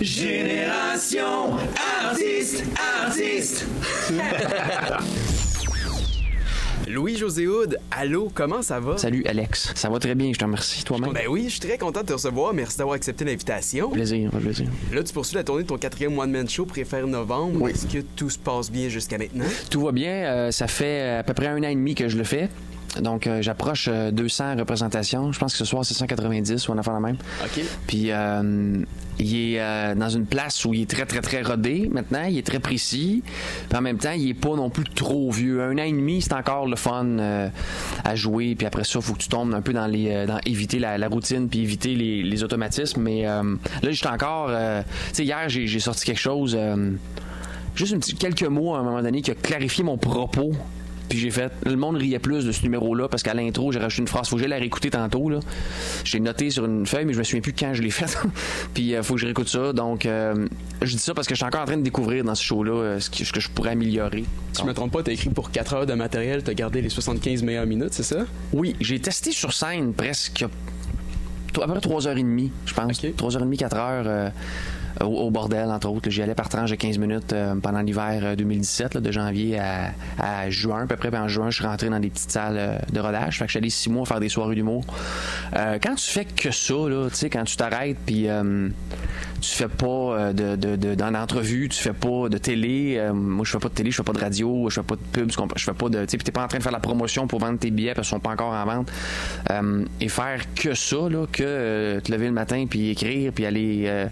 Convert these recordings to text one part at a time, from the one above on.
Génération artiste, artiste. Louis-José Houd, allô, comment ça va? Salut Alex, ça va très bien, je te remercie. Toi-même? Ben oui, je suis très content de te recevoir. Merci d'avoir accepté l'invitation. Plaisir, un plaisir. Là, tu poursuis la tournée de ton quatrième one-man show Préfère Novembre. Oui. Est-ce que tout se passe bien jusqu'à maintenant? Tout va bien, euh, ça fait à peu près un an et demi que je le fais. Donc, euh, j'approche euh, 200 représentations. Je pense que ce soir, c'est 190 ou on a fait la même. OK. Puis, euh, il est euh, dans une place où il est très, très, très rodé maintenant. Il est très précis. Puis, en même temps, il est pas non plus trop vieux. Un an et demi, c'est encore le fun euh, à jouer. Puis après ça, il faut que tu tombes un peu dans les, euh, dans éviter la, la routine puis éviter les, les automatismes. Mais euh, là, j'étais encore. euh, tu sais, hier, j'ai sorti quelque chose. euh, juste une petite- quelques mots à un moment donné qui a clarifié mon propos. Puis j'ai fait. Le monde riait plus de ce numéro-là parce qu'à l'intro, j'ai rajouté une phrase. Faut que j'aille la réécouter tantôt. Là. J'ai noté sur une feuille, mais je me souviens plus quand je l'ai faite. Puis il faut que je réécoute ça. Donc, euh, je dis ça parce que je suis encore en train de découvrir dans ce show-là euh, ce, que, je pourrais améliorer. Si je me trompe pas, t'as écrit pour 4 heures de matériel, t'as gardé les 75 meilleures minutes, c'est ça? Oui, j'ai testé sur scène presque à peu près 3h30, je pense. Ok. 3h30, 4 heures euh, au, au bordel, entre autres. J'y allais par tranche de 15 minutes euh, pendant l'hiver euh, 2017, là, de janvier à, juin, à peu près. En juin, je suis rentré dans des petites salles euh, de rodage. Fait que allé six mois faire des soirées d'humour. Euh, quand tu fais que ça, tu sais, quand tu t'arrêtes, puis euh, tu fais pas euh, de, de, de- dans l'entrevue, tu fais pas de télé. euh, moi, je fais pas de télé, je fais pas de radio, je fais pas de pub, je fais pas de. Tu sais, t'es pas en train de faire la promotion pour vendre tes billets parce qu'ils sont pas encore en vente. Euh, et faire que ça, que euh, te lever le matin puis écrire puis aller euh,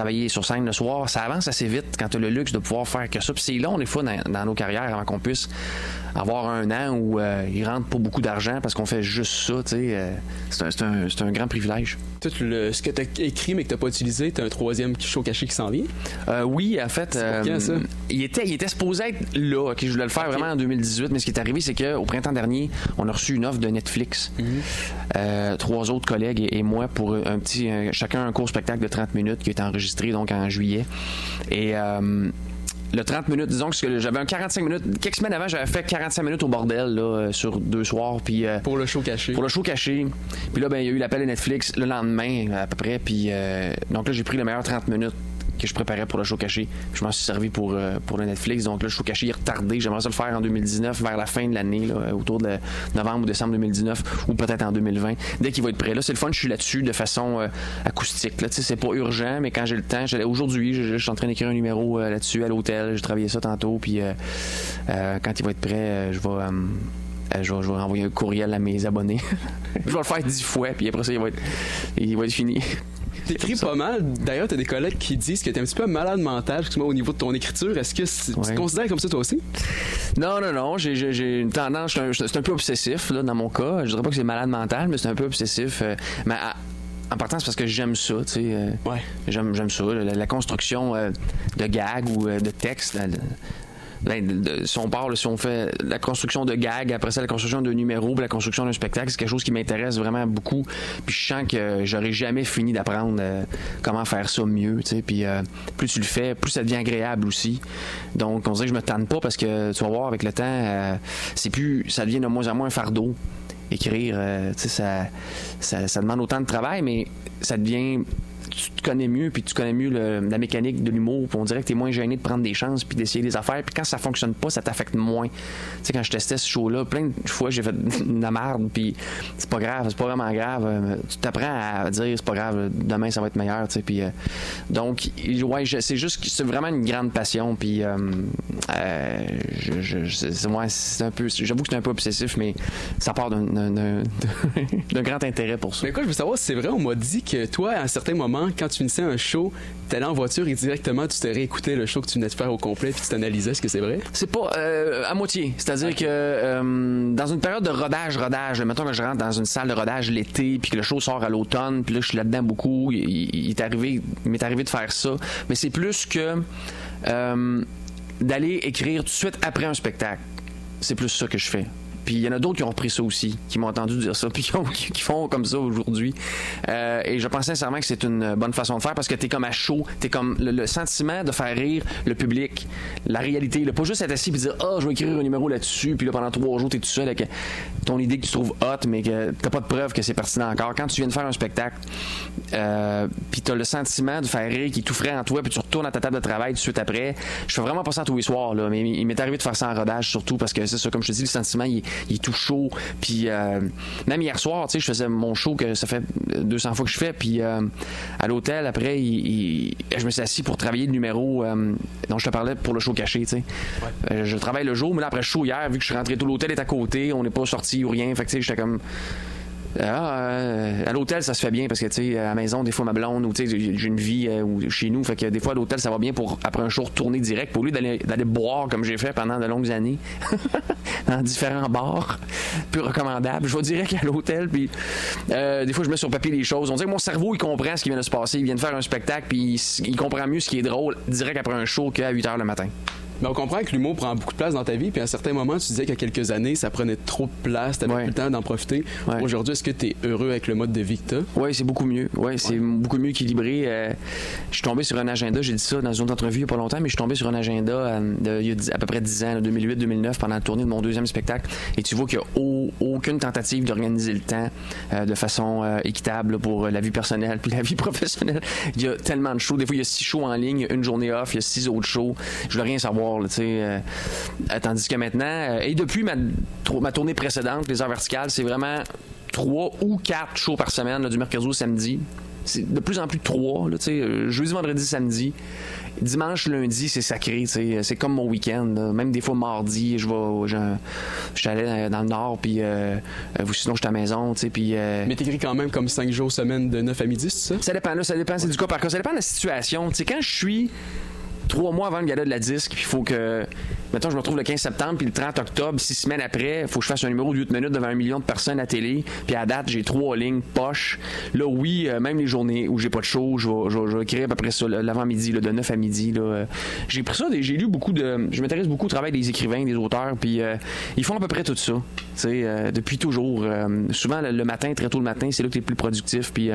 travailler sur scène le soir, ça avance assez vite quand tu as le luxe de pouvoir faire que ça. Puis c'est long des fois dans, nos carrières avant qu'on puisse avoir un an où euh, il rentre pas beaucoup d'argent parce qu'on fait juste ça. Euh, c'est un grand privilège. Tout le, ce que t'as écrit mais que t'as pas utilisé, t'as un troisième show caché qui s'en vient. Euh, oui, en fait, quand, ça? il était, il était supposé être là. ok, je voulais le faire vraiment en 2018, mais ce qui est arrivé, c'est qu'au printemps dernier, on a reçu une offre de Netflix. Euh, trois autres collègues et, et moi pour un petit, un- chacun un court spectacle de 30 minutes qui a été enregistré donc en juillet. Et euh, le 30 minutes, disons que j'avais un 45 minutes. Quelques semaines avant, j'avais fait 45 minutes au bordel là, euh, sur deux soirs. Puis euh, Pour le show caché. pour le show caché. Puis là, ben, il y a eu l'appel à Netflix le lendemain, à peu près. Puis euh, donc là, j'ai pris les meilleures 30 minutes que je préparais pour le show caché. Je m'en suis servi pour, euh, pour le Netflix. Donc le show caché est retardé. J'aimerais ça le faire en 2019, vers la fin de l'année, là, autour de novembre ou décembre 2019, ou peut-être en 2020, dès qu'il va être prêt. Là, c'est le fun, je suis là-dessus de façon euh, acoustique. Là, c'est pas urgent, mais quand j'ai le temps, aujourd'hui, je, suis en train d'écrire un numéro euh, là-dessus à l'hôtel. J'ai travaillé ça tantôt. Puis euh, euh, quand il va être prêt, euh, je vais. euh, euh, je, vais, je vais envoyer un courriel à mes abonnés. je vais le faire dix fois, puis après ça, il va être, il va être fini. T'écris pas mal. D'ailleurs, t'as des collègues qui disent que t'es un petit peu malade mental, excuse-moi, au niveau de ton écriture. Est-ce que tu te considères comme ça toi aussi? Non, non, non, j'ai- une tendance, c'est un peu obsessif, là, dans mon cas. Je dirais pas que c'est malade mental, mais c'est un peu obsessif. euh, mais à- en partant, c'est parce que j'aime ça, tu sais. euh, Ouais. J'aime, j'aime ça, la, la construction euh, de gags ou euh, de textes. De- si on parle, si on fait la construction de gags, après ça, la construction de numéros, puis la construction d'un spectacle, c'est quelque chose qui m'intéresse vraiment beaucoup. Puis je sens que j'aurais jamais fini d'apprendre euh, comment faire ça mieux, tu sais. Puis euh, plus tu le fais, plus ça devient agréable aussi. Donc, on dirait que je me tanne pas parce que tu vas voir avec le temps, euh, c'est plus, ça devient de moins en moins un fardeau écrire, euh, ça, ça, ça demande autant de travail, mais ça devient. Tu te connais mieux, puis tu connais mieux la mécanique de l'humour, puis on dirait que tu es moins gêné de prendre des chances, puis d'essayer des affaires, puis quand ça fonctionne pas, ça t'affecte moins. Tu sais, quand je testais ce show-là, plein de fois, j'ai fait de la merde, puis c'est pas grave, c'est pas vraiment grave. euh, Tu t'apprends à dire, c'est pas grave, demain ça va être meilleur, tu sais, puis. euh, donc, ouais, c'est juste c'est vraiment une grande passion, puis. euh, euh, c'est un peu. J'avoue que c'est un peu obsessif, mais ça part d'un grand intérêt pour ça. Mais quoi, je veux savoir si c'est vrai, on m'a dit que toi, à un certain moment, quand tu finissais un show, t'allais en voiture et directement tu te réécoutais le show que tu venais de faire au complet puis tu t'analysais. Est-ce que c'est vrai? C'est pas euh, à moitié. C'est-à-dire que euh, dans une période de rodage, rodage, mettons que je rentre dans une salle de rodage l'été, puis que le show sort à l'automne, puis là je suis là-dedans beaucoup. Il, il- il est arrivé, il m'est arrivé de faire ça, mais c'est plus que euh, d'aller écrire tout de suite après un spectacle. C'est plus ça que je fais. Puis il y en a d'autres qui ont repris ça aussi, qui m'ont entendu dire ça, puis qui, ont- qui- qui font comme ça aujourd'hui. Euh, et je pense sincèrement que c'est une bonne façon de faire parce que t'es comme à chaud, t'es comme le, sentiment de faire rire le public, la réalité, pas juste être assis et dire ah je vais écrire un numéro là-dessus, puis là pendant trois jours t'es tout seul avec ton idée que tu trouves hot, mais que t'as pas de preuve que c'est pertinent encore. Quand tu viens de faire un spectacle, euh, puis t'as le sentiment de faire rire qui est tout frais en toi, puis tu retournes à ta table de travail tout de suite après. Je fais vraiment pas ça tous les soirs, là, mais il m'est arrivé de faire ça en rodage surtout parce que c'est ça, comme je te dis, le sentiment il, est- il est tout chaud. Puis euh, même hier soir, tu sais, je faisais mon show que ça fait 200 fois que je fais, puis euh, à l'hôtel après, il- il- je me suis assis pour travailler le numéro euh, dont je te parlais pour le show caché, tu sais. Je travaille le jour, mais là après le show hier, vu que je suis rentré tout l'hôtel est à côté, on n'est pas sorti ou rien, fait que tu sais, j'étais comme ah, euh, à l'hôtel, ça se fait bien parce que, tu sais, à la maison, des fois, ma blonde, ou tu sais, j'ai une vie euh, chez nous, fait que des fois, à l'hôtel, ça va bien pour, après un show, retourner direct, pour lui d'aller boire comme j'ai fait pendant de longues années, dans différents bars, plus recommandables. Je vais direct à l'hôtel, puis euh, des fois, je mets sur papier les choses. On dirait que mon cerveau, il comprend ce qui vient de se passer. Il vient de faire un spectacle, puis il, il comprend mieux ce qui est drôle direct après un show qu'à 8 h le matin. Mais on comprend que l'humour prend beaucoup de place dans ta vie, puis à un certain moment, tu disais qu'il y a quelques années, ça prenait trop de place, t'avais Ouais. plus le temps d'en profiter. Ouais. Aujourd'hui, est-ce que tu es heureux avec le mode de vie que t'as? Oui, c'est beaucoup mieux. Ouais, c'est beaucoup mieux équilibré. Euh, je suis tombé sur un agenda, j'ai dit ça dans une autre entrevue il n'y a pas longtemps, mais je suis tombé sur un agenda euh, de, il y a à peu près 10 ans, 2008-2009, pendant la tournée de mon deuxième spectacle. Et tu vois qu'il n'y a au- aucune tentative d'organiser le temps euh, de façon équitable là, pour la vie personnelle puis la vie professionnelle. Il y a tellement de shows. Des fois, il y a six shows en ligne, une journée off, il y a six autres shows. Je veux rien savoir, là, euh, euh, tandis que maintenant, euh, et depuis ma, tournée précédente, les heures verticales, c'est vraiment trois ou quatre shows par semaine, là, du mercredi au samedi. C'est de plus en plus trois, là, jeudi, vendredi, samedi. Dimanche, lundi, c'est sacré, c'est comme mon week-end. Même des fois, mardi, je vais, je, je suis allé dans- le nord, puis euh, sinon, je suis à la maison, tu sais, puis... euh, Mais t'écris quand même comme 5 jours semaine de 9 à midi, c'est ça? ça dépend, là, ça dépend, c'est du cas par cas. Ça dépend de la situation. Tu sais, quand je suis trois mois avant le gala de la disque, puis il faut que. Mettons, je me retrouve le 15 septembre, puis le 30 octobre, six semaines après, il faut que je fasse un numéro de 8 minutes devant un million de personnes à télé, puis à date, j'ai trois lignes poche. Là, oui, euh, même les journées où j'ai pas de show, je vais, je vais- je vais écrire à peu près ça, l'avant-midi, de 9 à midi. Là, euh. j'ai pris ça, j'ai lu beaucoup de. Je m'intéresse beaucoup au travail des écrivains, des auteurs, puis euh, ils font à peu près tout ça. Tu sais, depuis toujours. Souvent, le, matin, très tôt le matin, c'est là que tu es le plus productif, puis.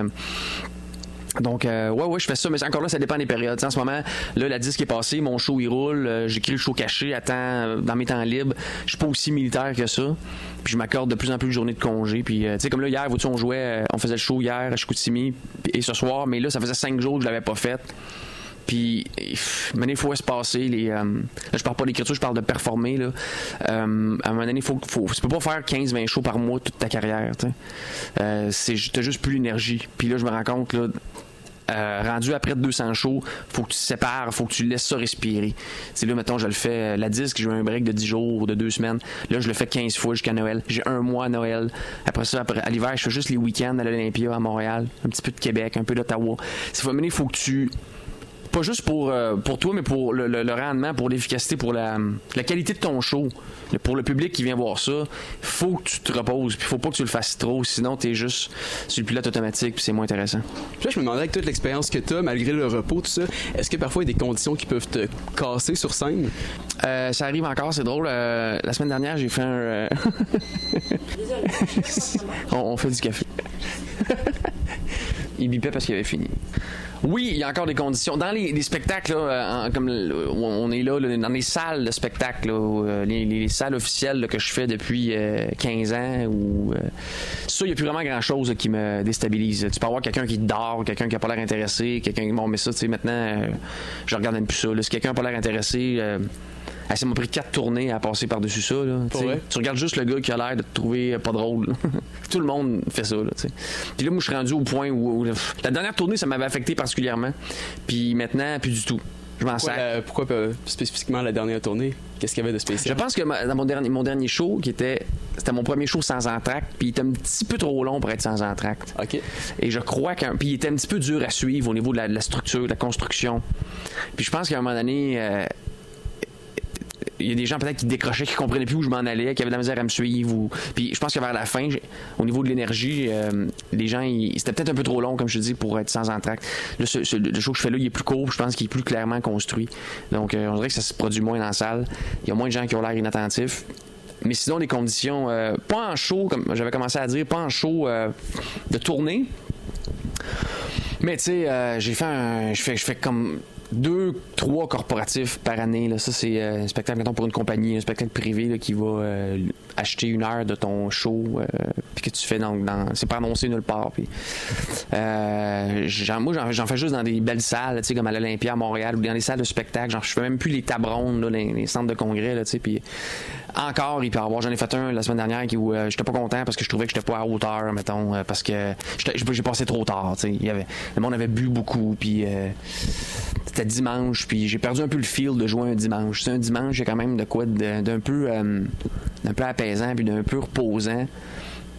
Donc, euh, ouais, ouais, je fais ça, mais encore là, ça dépend des périodes. En ce moment, là, la disque est passée, mon show, il roule, euh, j'écris le show caché à temps, euh, dans mes temps libres. Je suis pas aussi militaire que ça. Puis je m'accorde de plus en plus de journées de congé. Puis, euh, tu sais, comme là, hier, vois-tu, on jouait, euh, on faisait le show hier à Chicoutimi, et ce soir, mais là, ça faisait cinq jours que je l'avais pas fait. Puis, maintenant, il faut espacer. Les, euh, là, je parle pas d'écriture, je parle de performer. Là. Euh, à un moment donné, faut, faut, tu peux pas faire 15-20 shows par mois toute ta carrière. Euh, t'as juste plus l'énergie. Puis là, je me rends compte, là, euh, rendu après 200 shows, faut que tu sépares, faut que tu laisses ça respirer. C'est là, mettons, je le fais, euh, la disque, j'ai eu un break de 10 jours, de 2 semaines. Là, je le fais 15 fois jusqu'à Noël. J'ai un mois à Noël. Après ça, à l'hiver, je fais juste les week-ends à l'Olympia, à Montréal, un petit peu de Québec, un peu d'Ottawa. C'est il faut que tu pas juste pour, euh, pour toi, mais pour le, le- le rendement, pour l'efficacité, pour la, la qualité de ton show. Pour le public qui vient voir ça, faut que tu te reposes, puis faut pas que tu le fasses trop, sinon t'es juste sur le pilote automatique, puis c'est moins intéressant. Puis là, je me demandais avec toute l'expérience que t'as, malgré le repos, tout ça, est-ce que parfois il y a des conditions qui peuvent te casser sur scène? Euh, ça arrive encore, c'est drôle. euh, la semaine dernière, j'ai fait un. euh, on, on fait du café. Il bipait parce qu'il avait fini. Oui, il y a encore des conditions. Dans les, les spectacles, euh, comme où on est là, dans les salles de spectacle, où, euh, les, les salles officielles que je fais depuis euh, 15 ans, ou euh, ça, il n'y a plus vraiment grand-chose qui me déstabilise. Tu peux avoir quelqu'un qui dort, quelqu'un qui n'a pas l'air intéressé, quelqu'un qui... Bon, mais ça, tu sais, maintenant, euh, je regarde même plus ça. Si quelqu'un n'a pas l'air intéressé... ah, ça m'a pris quatre tournées à passer par-dessus ça. Là, tu regardes juste le gars qui a l'air de te trouver pas drôle. Tout le monde fait ça. Là. Puis là, moi, je suis rendu au point où, où- la dernière tournée, ça m'avait affecté particulièrement. Puis maintenant, plus du tout. Je m'en sers. pourquoi, euh, spécifiquement la dernière tournée? Qu'est-ce qu'il y avait de Je spécial? pense que ma- dans mon dernier, mon dernier show, qui était, c'était mon premier show sans entracte, puis il était un petit peu trop long pour être sans entracte. OK. Et je crois qu'un. Puis il était un petit peu dur à suivre au niveau de la, de la structure, de la construction. Puis je pense qu'à un moment donné. euh, il y a des gens peut-être qui décrochaient, qui comprenaient plus où je m'en allais, qui avaient de la misère à me suivre. Ou... Puis je pense que vers la fin, au niveau de l'énergie, euh, les gens, ils- c'était peut-être un peu trop long, comme je te dis, pour être sans entracte. Ce- le show que je fais là, il est plus court, je pense qu'il est plus clairement construit. Donc, euh, on dirait que ça se produit moins dans la salle. Il y a moins de gens qui ont l'air inattentifs. mais sinon, les conditions, euh, pas en show, comme j'avais commencé à dire, pas en show euh, de tournée. Mais tu sais, j'ai fait fais comme deux, trois corporatifs par année. Là. Ça, c'est euh, un spectacle, mettons, pour une compagnie, un spectacle privé là, qui va euh, acheter une heure de ton show, euh, puis que tu fais dans. dans c'est pas annoncé nulle part. Moi, j'en, fais juste dans des belles salles, tu comme à l'Olympia à Montréal, ou dans des salles de spectacle. Genre, je fais même plus les tables rondes, là, les, centres de congrès, tu. Puis encore, il peut y avoir. J'en ai fait un la semaine dernière qui, où j'étais pas content parce que je trouvais que j'étais pas à hauteur, mettons, parce que j'ai passé trop tard, tu sais. Le monde avait bu beaucoup, puis c'était dimanche, puis j'ai perdu un peu le feel de jouer un dimanche. C'est un dimanche, j'ai quand même de quoi d'un peu, euh, d'un peu apaisant, puis d'un peu reposant.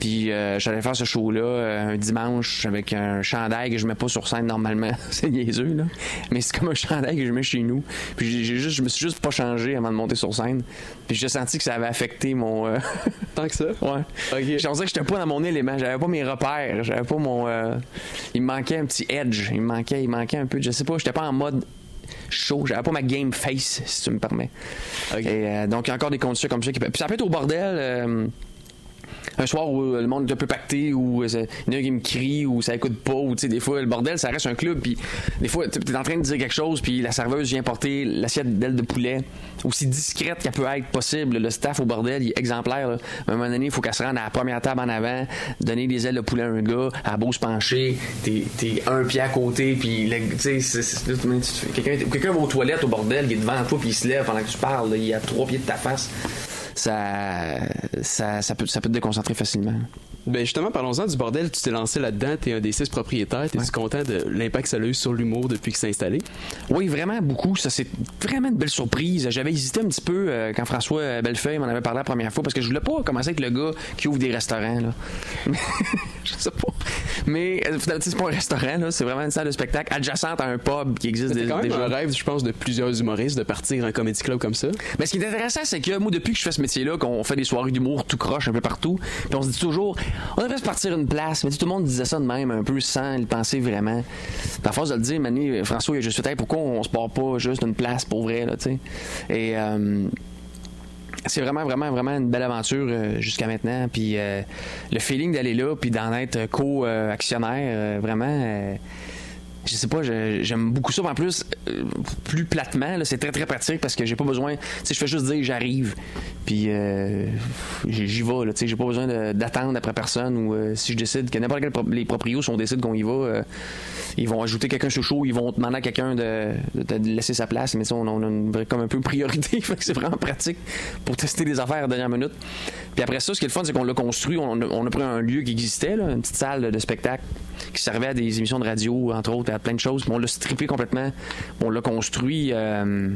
Puis euh, j'allais faire ce show-là euh, un dimanche avec un chandail que je mets pas sur scène normalement. c'est niaiseux, là. Mais c'est comme un chandail que je mets chez nous. Puis j'ai, juste, je me suis juste pas changé avant de monter sur scène. Puis j'ai senti que ça avait affecté mon... euh, Tant que ça? Ouais. Ok. J'ai senti que j'étais pas dans mon élément, j'avais pas mes repères, j'avais pas mon euh, il me manquait un petit edge, il me manquait il manquait un peu, je sais pas, j'étais pas en mode chaud, j'avais pas ma game face si tu me permets. Ok. Et euh, donc il y a encore des conditions comme ça qui puis ça peut être au bordel euh, un soir où le monde est un peu pacté, où euh, il y en a qui me crie, ou ça écoute pas, ou tu sais, des fois, le bordel, ça reste un club, puis des fois, tu es en train de dire quelque chose, puis la serveuse vient porter l'assiette d'aile de poulet, aussi discrète qu'elle peut être possible. Le staff au bordel, il est exemplaire. là. À un moment donné, il faut qu'elle se rende à la première table en avant, donner des ailes de poulet à un gars, a beau se pencher, t'es t'es un pied à côté, puis quelqu'un va aux toilettes au bordel, il est devant toi, puis il se lève pendant que tu parles, là, il à trois pieds de ta face. Ça, ça, ça, peut, ça peut te déconcentrer facilement. Ben justement, parlons-en du bordel. Tu t'es lancé là-dedans. T'es un des six propriétaires. T'es-tu content de l'impact que ça a eu sur l'humour depuis que c'est installé? Oui, vraiment beaucoup. Ça, c'est vraiment une belle surprise. J'avais hésité un petit peu euh, quand François Bellefeuille m'en avait parlé la première fois parce que je voulais pas commencer avec le gars qui ouvre des restaurants. Là. je sais pas. Mais euh, c'est pas un restaurant, là. c'est vraiment une salle de spectacle adjacente à un pub qui existe C'est déjà. un rêve, je pense, de plusieurs humoristes de partir un comedy club comme ça. Mais ce qui est intéressant, c'est que moi, depuis que je fais ce métier-là, qu'on fait des soirées d'humour tout croche un peu partout, puis on se dit toujours, on devrait se partir une place. Mais tout le monde disait ça de même, un peu sans le penser vraiment. À force de le dire, Mané, François, il a juste pourquoi on se part pas juste une place pour vrai, là, tu sais? Et. euh, c'est vraiment, vraiment, vraiment une belle aventure euh, jusqu'à maintenant. Puis euh, le feeling d'aller là, puis d'en être co-actionnaire, euh, vraiment, je sais pas, j'aime beaucoup ça. En plus, euh, plus platement, c'est très, très pratique parce que j'ai pas besoin. Tu sais, je fais juste dire j'arrive, puis euh, j'y vais. Tu sais, j'ai pas besoin d'attendre après personne ou euh, si je décide que n'importe quel pro- les proprios, si on décide qu'on y va, ils vont ajouter quelqu'un sur show, ils vont demander à quelqu'un de, laisser sa place. Mais ça, on, on a comme un peu priorité. c'est vraiment pratique pour tester des affaires à la dernière minute. Puis après ça, ce qui est le fun, c'est qu'on l'a construit. On a, pris un lieu qui existait, une petite salle de spectacle qui servait à des émissions de radio, entre autres, plein de choses. On l'a strippé complètement. On l'a construit. euh,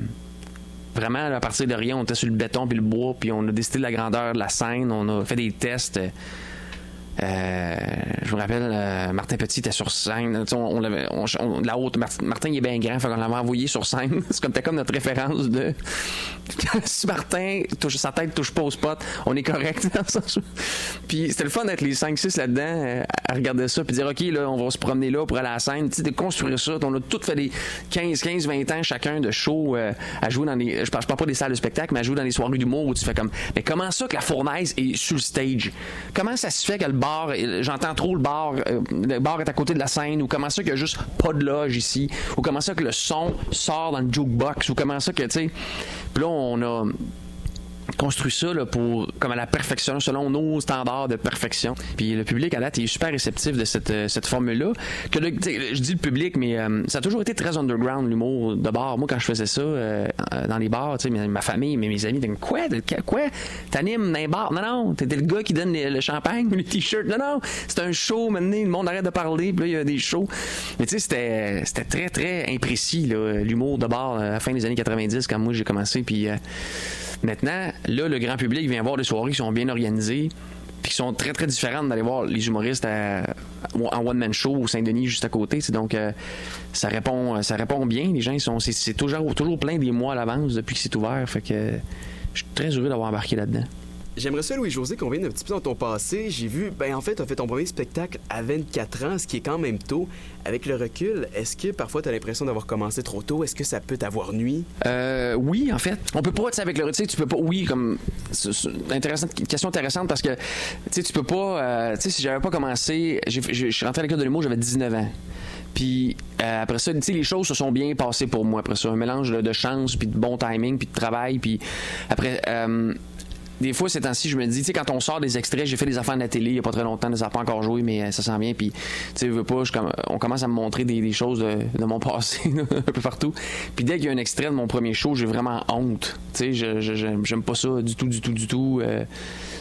Vraiment, à partir de rien, on était sur le béton puis le bois, puis on a décidé de la grandeur de la scène, on a fait des tests. Euh, je me rappelle, euh, Martin Petit était sur scène. On, l'avait, la haute, Mar- Martin est bien grand, fait qu'on l'avait envoyé sur scène. C'est comme, comme notre référence de si Martin touche sa tête touche pas au spot, on est correct. Puis c'était le fun d'être les 5-6 là-dedans, euh, à regarder ça, puis dire ok là, on va se promener là pour aller à la scène, tu de construire ça. On a tout fait des 15, 15, 20 ans chacun de show à jouer dans des. Je parle, je parle pas des salles de spectacle, mais à jouer dans des soirées d'humour où tu fais comme. Mais comment ça que la fournaise est sur le stage? Comment ça se fait que le bar, j'entends trop le bar, euh, le bar est à côté de la scène, ou comment ça qu'il y a juste pas de loge ici, ou comment ça que le son sort dans le jukebox, ou comment ça que, tu sais. Puis là, on a construit ça là, pour comme à la perfection selon nos standards de perfection. Puis le public à date est super réceptif de cette, euh, cette formule là que je dis le public mais euh, ça a toujours été très underground l'humour de bar. Moi quand je faisais ça euh, euh, dans les bars tu sais ma, famille mais mes amis comme quoi quoi? T'animes dans non non le gars qui donne le champagne les t-shirts. Non non c'est un show maintenant le monde arrête de parler puis là il y a des shows. Mais tu sais c'était c'était très très imprécis l'humour de bar euh, à la fin des années 90 quand moi j'ai commencé puis Maintenant, là, le grand public vient voir des soirées qui sont bien organisées, puis qui sont très, très différentes d'aller voir les humoristes en one-man show au Saint-Denis juste à côté. Donc, euh, ça répond ça répond bien. Les gens, sont, c'est, toujours, toujours plein des mois à l'avance depuis que c'est ouvert. Fait que je suis très heureux d'avoir embarqué là-dedans. J'aimerais ça, Louis-José, qu'on vienne un petit peu dans ton passé. J'ai vu, ben en fait, tu as fait ton premier spectacle à 24 ans, ce qui est quand même tôt. Avec le recul, est-ce que parfois tu as l'impression d'avoir commencé trop tôt? Est-ce que ça peut t'avoir nuit? Euh, oui, en fait. On peut pas, tu sais, avec le recul, tu peux pas. Oui, comme. c'est- intéressante- question intéressante parce que, tu sais, tu peux pas. euh, tu sais, si j'avais pas commencé. Je suis rentré à l'école de l'humour, j'avais 19 ans. Puis euh, après ça, tu sais, les choses se sont bien passées pour moi. Après ça, un mélange de, de chance, puis de bon timing, puis de travail. Puis après. euh, des fois, ces temps-ci, je me dis, tu sais, quand on sort des extraits, j'ai fait des affaires de la télé il y a pas très longtemps, ça n'a pas encore joué, mais euh, ça s'en vient. Puis, tu sais, veux pas, on commence à me montrer des, choses de, mon passé un peu partout. Puis dès qu'il y a un extrait de mon premier show, j'ai vraiment honte. Tu sais, je, je- pas ça du tout, du tout, du tout. Euh,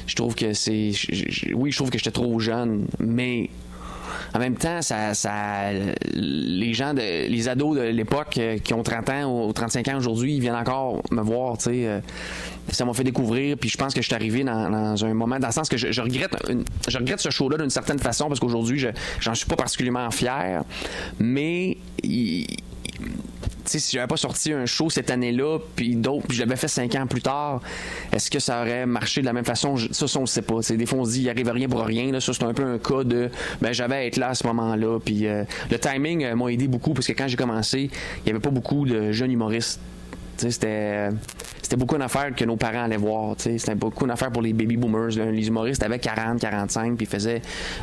je trouve que c'est, oui, je trouve que j'étais trop jeune, mais en même temps, ça, les gens, de, les ados de l'époque euh, qui ont 30 ans ou 35 ans aujourd'hui, ils viennent encore me voir, tu sais. euh, ça m'a fait découvrir, puis je pense que je suis arrivé dans, un moment, dans le sens que je, regrette, je regrette ce show-là d'une certaine façon parce qu'aujourd'hui, je, j'en suis pas particulièrement fier, mais si j'avais pas sorti un show cette année-là, puis d'autres, puis je l'avais fait cinq ans plus tard, est-ce que ça aurait marché de la même façon? Ça, on le sait pas. Des fois, on se dit, il arrive rien pour rien. Là. Ça, c'est un peu un cas de, ben, j'avais à être là à ce moment-là. Euh, le timing euh, m'a aidé beaucoup parce que quand j'ai commencé, il y avait pas beaucoup de jeunes humoristes. Sais, C'était beaucoup une affaire que nos parents allaient voir. C'était beaucoup une affaire pour les baby boomers. Les humoristes avaient 40, 45, puis faisaient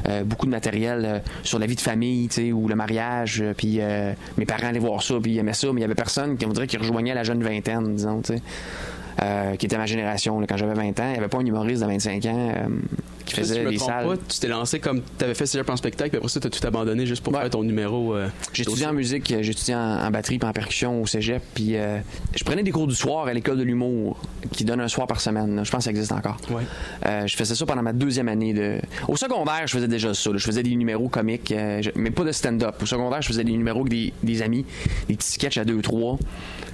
euh, beaucoup de matériel euh, sur la vie de famille, ou le mariage. euh, Puis euh, mes parents allaient voir ça, puis ils aimaient ça, mais il y avait personne qui on dirait qui rejoignait la jeune vingtaine, disons. Euh, qui était ma génération. Quand j'avais 20 ans, il n'y avait pas un humoriste de 25 ans qui Si je faisait me trompe salles. pas, tu t'es lancé comme tu avais fait cégep en spectacle, puis après ça, tu as tout abandonné juste pour Ouais. faire ton numéro. euh, étudié en musique, j'ai étudié en, en batterie puis en percussion au cégep. Puis euh, je prenais des cours du soir à l'école de l'humour qui donne un soir par semaine. là. Je pense que ça existe encore. Ouais. Euh, je faisais ça pendant ma deuxième année de. Au secondaire, je faisais déjà ça. là. Je faisais des numéros comiques, euh, je- mais pas de stand-up. Au secondaire, je faisais des numéros avec des, des amis, des petits sketchs à deux trois.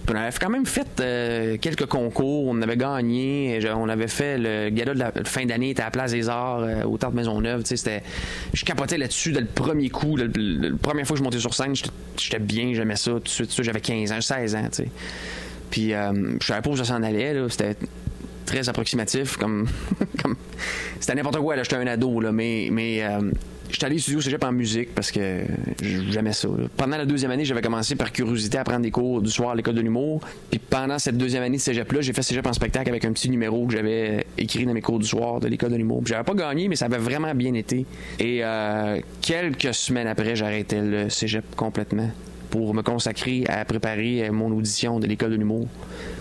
Puis on avait quand même fait quelques concours. On avait gagné. Je- On avait fait le gala de la fin d'année, était à la Place des Arts, euh, au Théâtre Maisonneuve. C'était. Je capotais là-dessus dès le premier coup. La première fois que je montais sur scène, j'étais- bien, j'aimais ça. Tout de suite, j'avais 15 ans, 16 ans, tu sais. Puis euh, je savais pas où ça s'en allait. C'était très approximatif. Comme, c'était n'importe quoi. J'étais un ado, là, mais mais euh, j'étais allé au studio cégep en musique parce que j'aimais ça. Pendant la deuxième année, j'avais commencé par curiosité à prendre des cours du soir à l'école de l'humour. Puis pendant cette deuxième année de cégep-là, j'ai fait cégep en spectacle avec un petit numéro que j'avais écrit dans mes cours du soir de l'école de l'humour. J'avais pas gagné, mais ça avait vraiment bien été. Et euh, quelques semaines après, j'arrêtais le cégep complètement pour me consacrer à préparer euh, mon audition de l'école de l'humour.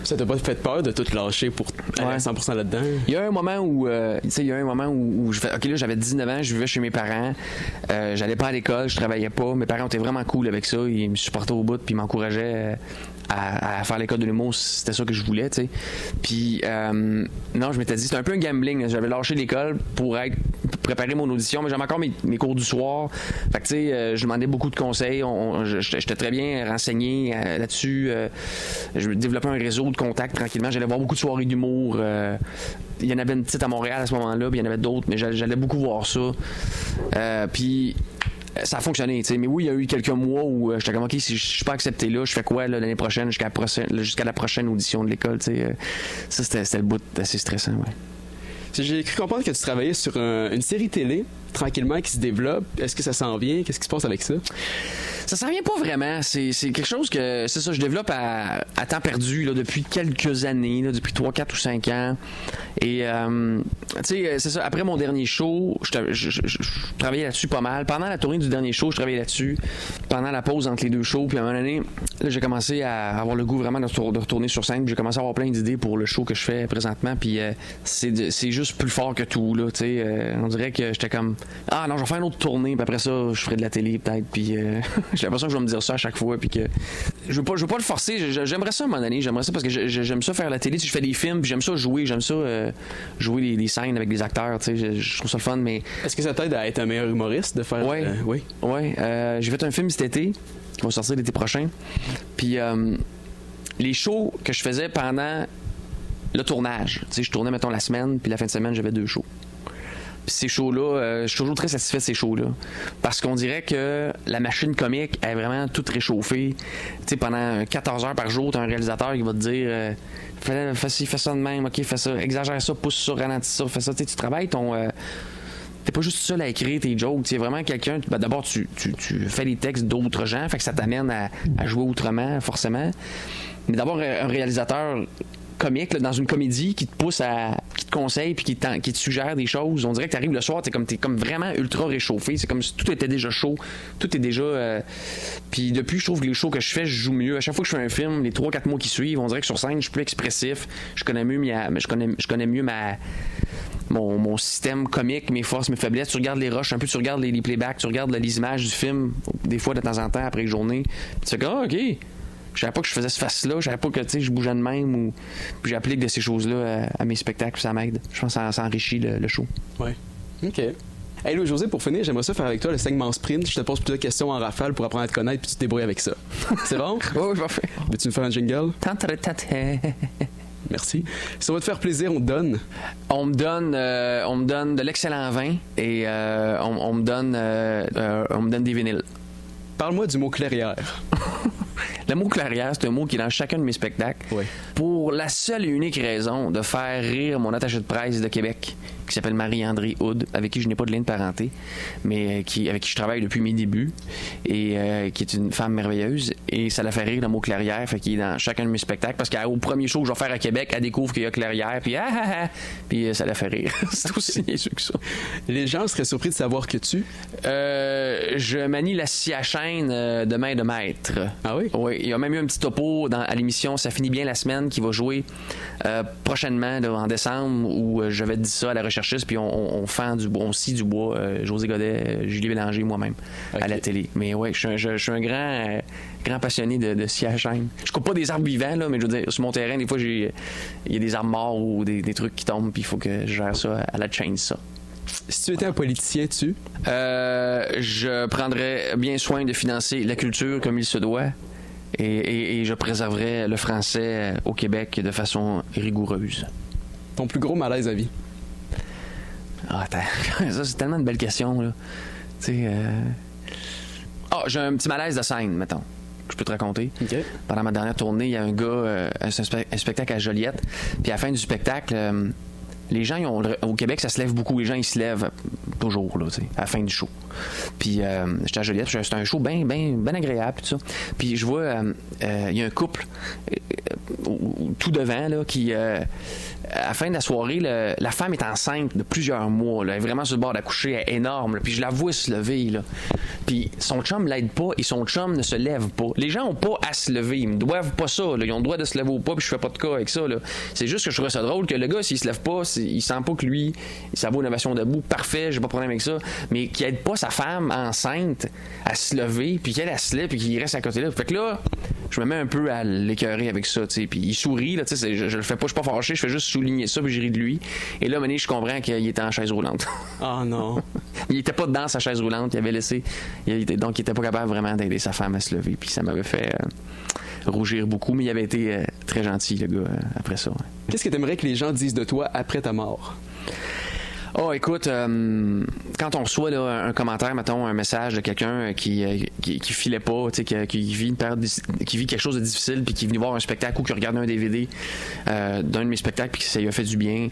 Ça t'a pas fait peur de tout lâcher pour aller Ouais. à 100% là-dedans? Il y a un moment où, euh, tu sais, il y a un moment où, où je fais, ok là, j'avais 19 ans, je vivais chez mes parents, euh, j'allais pas à l'école, je travaillais pas. Mes parents étaient vraiment cool avec ça, ils me supportaient au bout, puis ils m'encourageaient euh, à, à faire l'école de l'humour, c'était ça que je voulais, tu sais. Puis euh, non, je m'étais dit, c'était un peu un gambling. J'avais lâché l'école pour être préparer mon audition, mais j'avais encore mes, mes cours du soir. Fait que tu sais, je demandais beaucoup de conseils. On- on- J'étais j'étais très bien renseigné euh, là-dessus. Euh, je développais un réseau de contacts tranquillement. J'allais voir beaucoup de soirées d'humour. euh, il y en avait une petite à Montréal à ce moment-là, puis il y en avait d'autres, mais j'allais beaucoup voir ça. Puis ça a fonctionné, tu sais. Mais oui, il y a eu quelques mois où euh, j'étais comme, si je suis pas accepté là, je fais quoi l'année prochaine jusqu'à la prochaine, la prochaine audition de l'école, ça, c'était le bout assez stressant, ouais. J'ai cru comprendre que tu travaillais sur un- une série télé, tranquillement, qui se développe. Est-ce que ça s'en vient? Qu'est-ce qui se passe avec ça? Ça s'en vient pas vraiment. C'est quelque chose que, c'est ça, je développe à, temps perdu là, depuis quelques années, depuis 3, 4 ou 5 ans. Et, euh, tu sais, c'est ça, après mon dernier show, je, tra- je- je- je- je travaillais là-dessus pas mal. Pendant la tournée du dernier show, je travaillais là-dessus. Pendant la pause entre les deux shows, puis à un moment donné, j'ai commencé à avoir le goût vraiment de, retour- de retourner sur scène. J'ai commencé à avoir plein d'idées pour le show que je fais présentement. Puis euh, c'est juste plus fort que tout, là, tu sais. euh, on dirait que j'étais comme, ah non, je vais faire une autre tournée, puis après ça, je ferai de la télé peut-être. Puis euh, j'ai l'impression que je vais me dire ça à chaque fois, puis que je veux pas, je veux pas le forcer. J'aimerais ça à un moment donné. J'aimerais ça parce que j'aime ça faire la télé. Si je fais des films, puis j'aime ça jouer, j'aime ça euh, jouer les, les scènes avec des acteurs. Tu sais, je, trouve ça le fun, mais Est-ce que ça t'aide à être un meilleur humoriste de faire. Ouais. euh, oui? Ouais, euh, j'ai fait un film cet été qui va sortir l'été prochain. Puis les shows que je faisais pendant le tournage, tu sais, je tournais mettons la semaine, puis la fin de semaine j'avais deux shows. Ces shows-là, euh, je suis toujours très satisfait de ces shows-là. Parce qu'on dirait que la machine comique est vraiment toute réchauffée. Tu sais, pendant 14 heures par jour, t'as un réalisateur qui va te dire euh, fais, fais, fais ça de même, ok, fais ça, exagère ça, pousse ça, ralentis ça, fais ça. Tu tu travailles ton. euh, T'es pas juste seul à écrire tes jokes, c'est vraiment quelqu'un. ben, D'abord, tu, tu, tu fais les textes d'autres gens, fait que ça t'amène à, jouer autrement, forcément. Mais d'abord, un réalisateur comique dans une comédie qui te pousse à te conseille puis qui, te suggère des choses on dirait que t'arrives le soir t'es comme t'es comme vraiment ultra réchauffé c'est comme si tout était déjà chaud tout est déjà euh, puis depuis je trouve que les shows que je fais je joue mieux à chaque fois que je fais un film les 3-4 mois qui suivent on dirait que sur scène je suis plus expressif je connais mieux je connais je connais mieux mon, système comique, mes forces, mes faiblesses. Tu regardes les rushs, un peu, tu regardes les, les playbacks, tu regardes les images du film, des fois de temps en temps, après une journée. Tu fais ah, OK. Je savais pas que je faisais ce face-là, je savais pas que je bougeais de même ou. J'applique de ces choses-là à, à mes spectacles, ça m'aide. Je pense que ça, ça enrichit le, le show. Ouais. OK. Hey Louis José, pour finir, j'aimerais ça faire avec toi le segment sprint. Je te pose plusieurs questions en rafale pour apprendre à te connaître puis tu te débrouilles avec ça. C'est bon? Oh, parfait. Veux-tu me faire un jingle? Merci. Si ça va te faire plaisir, on te donne? On me donne, euh, on me donne de l'excellent vin et euh, on, on me donne, euh, euh, on me donne des vinyles. Parle-moi du mot clairière. Le mot clairière, c'est un mot qui est dans chacun de mes spectacles. Oui. Pour la seule et unique raison de faire rire mon attaché de presse de Québec, qui s'appelle Marie-André Houd, avec qui je n'ai pas de lien de parenté, mais euh, qui, avec qui je travaille depuis mes débuts, et euh, qui est une femme merveilleuse. Et ça la fait rire, le mot clairière, fait qu'il est dans chacun de mes spectacles, parce qu'au premier show que je vais faire à Québec, elle découvre qu'il y a clairière, puis ah ah ah, puis euh, ça la fait rire. c'est aussi niaiseux que ça. Les gens seraient surpris de savoir que tu. Euh, je manie la scie à chaîne de main de maître. Ah oui? Oui, il y a même eu un petit topo dans, à l'émission Ça finit bien la semaine qui va jouer euh, prochainement là, en décembre où euh, je vais dire ça à la recherchiste puis on, on, on fend du bois, on scie du bois, euh, José Godet, Julie Bélanger, moi-même à la télé. Mais ouais, je suis un, je- je suis un grand, euh, grand passionné de, de scie à chaîne. Je coupe pas des arbres vivants là, mais je veux dire sur mon terrain des fois il y a des arbres morts ou des, des trucs qui tombent puis il faut que je gère ça à la chaîne ça. Si tu étais un politicien, tu? Euh, je prendrais bien soin de financer la culture comme il se doit et, et- et je préserverais le français au Québec de façon rigoureuse. Ton plus gros malaise à vie? Ah, attends, ça c'est tellement une belle question là. Tu sais. euh, Ah, j'ai un petit malaise de scène, mettons. que Je peux te raconter. OK. Pendant ma dernière tournée, il y a un gars, euh, un spectacle à Joliette. Puis à la fin du spectacle, euh, les gens, au Québec, ça se lève beaucoup. Les gens, ils se lèvent toujours, là, à la fin du show. Puis euh, j'étais à Joliette, c'était un show bien ben, ben agréable, tout ça. Puis je vois, euh, euh, il y a un couple euh, tout devant, là, qui, à la fin de la soirée, la femme est enceinte de plusieurs mois. Là, elle est vraiment sur le bord d'accoucher, elle est énorme. là. puis je la vois se lever. Là. Puis son chum l'aide pas et son chum ne se lève pas. Les gens ont pas à se lever. Ils me doivent pas ça. là. Ils ont le droit de se lever ou pas, puis je fais pas de cas avec ça. là. C'est juste que je trouvais ça drôle que le gars, s'il se lève pas, c'est- il sent pas que lui, ça vaut une ovation debout. Parfait, j'ai pas de problème avec ça. Mais qu'il aide pas sa femme enceinte à se lever, puis qu'elle elle se lève, puis qu'il reste à côté là. Fait que là, je me mets un peu à l'écœurer avec ça, tu sais. Puis il sourit, là, tu sais. Je, je le fais pas, je suis pas fâché, je fais juste souligner ça, puis je ris de lui. Et là, donné, je comprends qu'il était en chaise roulante. Ah non. il était pas dans sa chaise roulante, il avait laissé. il était- donc, il était pas capable vraiment d'aider sa femme à se lever. Puis ça m'avait fait euh, rougir beaucoup, mais il avait été euh, très gentil, le gars, euh, après ça. Qu'est-ce que t'aimerais que les gens disent de toi après ta mort? Oh, écoute, euh, quand on reçoit là, un commentaire, mettons, un message de quelqu'un euh, qui, euh, qui, qui filait pas, qui, qui vit une période, qui vit quelque chose de difficile, puis qui est venu voir un spectacle ou qui regarde un DVD euh, d'un de mes spectacles, puis que ça lui a fait du bien,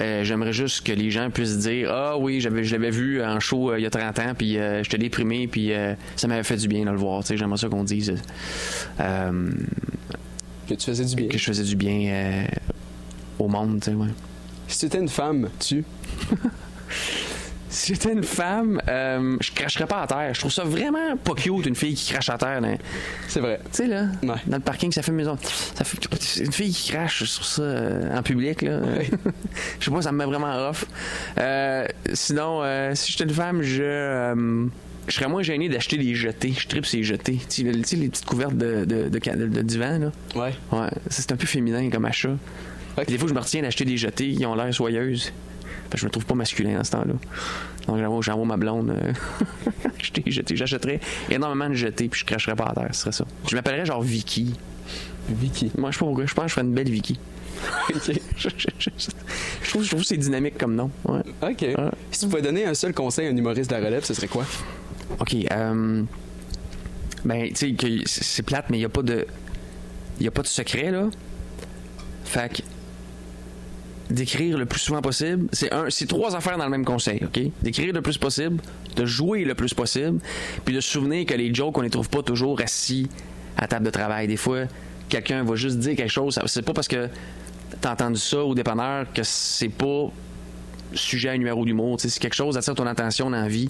euh, j'aimerais juste que les gens puissent dire, ah oui, j'avais, je l'avais vu en show il y a 30 ans, puis j'étais déprimé, puis euh, ça m'avait fait du bien de le voir. Tu sais, j'aimerais ça qu'on dise Que tu faisais du bien. que je faisais du bien au monde, tu sais, ouais. Si tu étais une femme, tu? Si j'étais une femme, euh, je cracherais pas à terre. Je trouve ça vraiment pas cute, une fille qui crache à terre. C'est vrai. Tu sais, là, Ouais. dans le parking, ça fait maison. Ça fait une fille qui crache sur ça euh, en public, là. je sais pas, ça me met vraiment off. Euh, sinon, euh, si j'étais une femme, je. euh, je serais moins gêné d'acheter des jetés. Je tripe ces jetés. Tu sais, les petites couvertes de, de, de, divan, là. Ouais. Ouais, c'est un peu féminin comme achat. Puis Des fois, je me retiens d'acheter des jetés qui ont l'air soyeuses. Fait que je me trouve pas masculin dans ce temps-là. Donc, j'envoie, ma blonde euh, acheter des jetés. J'achèterais énormément de jetés, puis je cracherais pas à terre, ce serait ça. Je m'appellerais genre Vicky. Vicky. Moi, je sais pas pourquoi. Je pense que je ferais une belle Vicky. je, je- je- je trouve, je trouve que c'est dynamique comme nom. Ouais. OK. Si tu pouvais donner un seul conseil à un humoriste de la relève, ce serait quoi? OK. euh, ben, tu sais, que c'est c'est plate, mais il n'y a pas de. Il a pas de secret, là. Fait que. D'écrire le plus souvent possible, c'est un, c'est trois affaires dans le même conseil, ok? D'écrire le plus possible, de jouer le plus possible, puis de se souvenir que les jokes, on les trouve pas toujours assis à table de travail. Des fois, quelqu'un va juste dire quelque chose, c'est pas parce que t'as entendu ça au dépanneur que c'est pas sujet à un numéro d'humour. Si quelque chose attire ton attention dans la vie,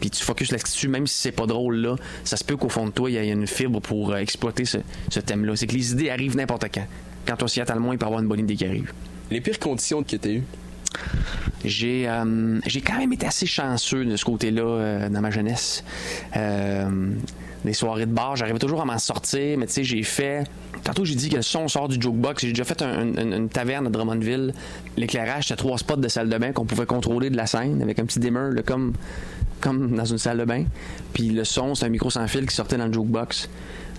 puis tu focuses là-dessus, même si c'est pas drôle là, ça se peut qu'au fond de toi, il y ait une fibre pour euh, exploiter ce, thème-là. C'est que les idées arrivent n'importe quand. Quand on s'y attend le moins, il peut avoir une bonne idée qui arrive. Les pires conditions que tu as eues? J'ai euh, j'ai quand même été assez chanceux de ce côté-là euh, dans ma jeunesse. Euh, des soirées de bar, j'arrivais toujours à m'en sortir, mais tu sais, j'ai fait. Tantôt, j'ai dit que le son sort du jukebox. J'ai déjà fait un- une, une taverne à Drummondville. L'éclairage, c'était trois spots de salle de bain qu'on pouvait contrôler de la scène avec un petit dimmer, là, comme, comme dans une salle de bain. Puis le son, c'est un micro sans fil qui sortait dans le jukebox.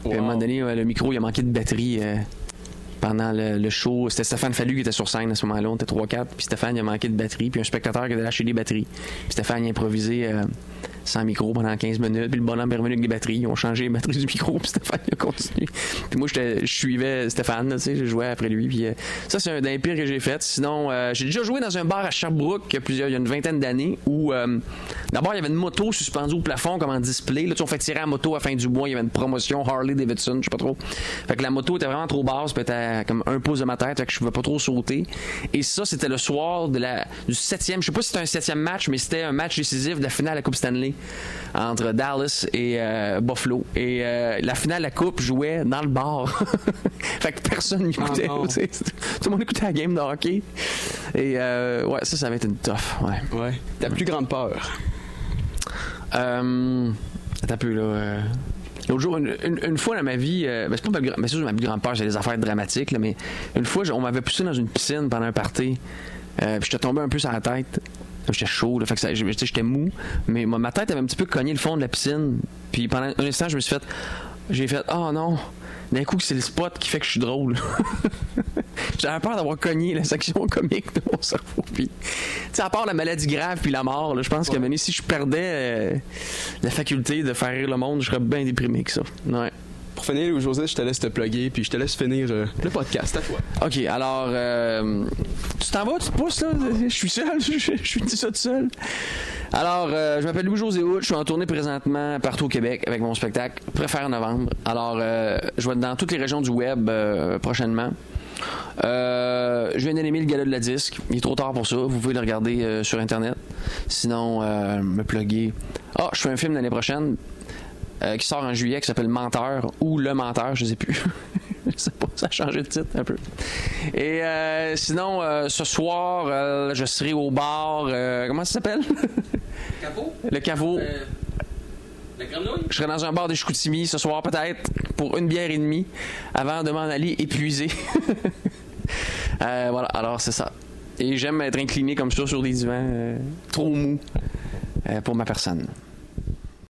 Puis à un moment donné, le micro, il a manqué de batterie. Pendant le, le show. C'était Stéphane Fallu qui était sur scène à ce moment-là. On était 3-4. Puis Stéphane, il a manqué de batterie. Puis un spectateur qui avait lâché des batteries. Stéphane, a improvisé euh, sans micro pendant 15 minutes. Puis le bonhomme est revenu avec des batteries. Ils ont changé les batteries du micro. Puis Stéphane, a continué. Puis moi, je suivais Stéphane. Tu sais, je jouais après lui. Puis euh, ça, c'est un des pires que j'ai fait. Sinon, euh, j'ai déjà joué dans un bar à Sherbrooke il y a, plusieurs, il y a une vingtaine d'années où euh, d'abord, il y avait une moto suspendue au plafond comme en display. Là, tu on fait tirer la moto à la fin du mois. Il y avait une promotion Harley Davidson, je sais pas trop. Fait que la moto était vraiment trop basse, puis était comme un pouce de ma tête, fait que je pouvais pas trop sauter. Et ça, c'était le soir de la, du septième, je sais pas si c'était un septième match, mais c'était un match décisif de la finale de la Coupe Stanley entre Dallas et euh, Buffalo. Et euh, la finale de la Coupe jouait dans le bar. fait que personne n'écoutait. Ah tout le monde écoutait la game de hockey. Et euh, ouais, ça, ça avait été une tough. Ouais. Ouais. Ta plus grande peur? Euh, attends peu, là. euh. L'autre jour, une, une- une fois dans ma vie, euh, ben, c'est pas ma, plus grande- ben, sûr, ma plus grande peur, c'est des affaires dramatiques, là, mais une fois, on m'avait poussé dans une piscine pendant un party, euh, puis j'étais tombé un peu sur la tête. J'étais chaud, là, fait que j'étais mou, mais moi, ma tête avait un petit peu cogné le fond de la piscine. Puis pendant un instant, je me suis fait. J'ai fait, oh non! D'un coup, c'est le spot qui fait que je suis drôle. J'avais peur d'avoir cogné la section comique de mon cerveau. Puis, tu sais, à part la maladie grave puis la mort, là, je pense que si je perdais euh, la faculté de faire rire le monde, je serais bien déprimé que ça. Ouais. Pour finir, José, je te laisse te plugger, puis je te laisse finir euh, le podcast à toi. OK, alors, euh, tu t'en vas, tu te pousses, là? Je suis seul, je, suis ça tout seul. Alors, euh, je m'appelle Louis-José Hood, je suis en tournée présentement partout au Québec avec mon spectacle Préfère novembre. Alors, je vais être dans toutes les régions du web prochainement. Je viens d'animer le gala de la disque. Il est trop tard pour ça. Vous pouvez le regarder sur Internet. Sinon, euh, me plugger. Ah, je fais un film l'année prochaine euh, qui sort en juillet qui s'appelle Menteur ou Le Menteur, je sais plus. je sais pas, ça a changé de titre un peu. Et euh, sinon, euh, ce soir, je serai au bar. comment ça s'appelle? Le caveau? Euh, la grenouille? Je serai dans un bar de Chicoutimi ce soir peut-être pour une bière et demie avant de m'en aller épuisé. Voilà, alors c'est ça. Et j'aime être incliné comme ça sur des divans trop mous pour ma personne.